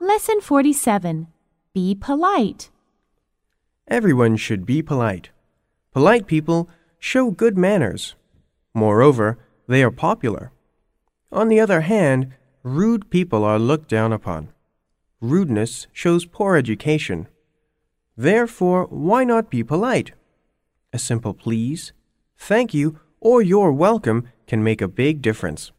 Lesson 47 Be polite. Everyone should be polite. Polite people show good manners. Moreover, they are popular. On the other hand, rude people are looked down upon. Rudeness shows poor education. Therefore, why not be polite? A simple please, thank you, or you're welcome can make a big difference.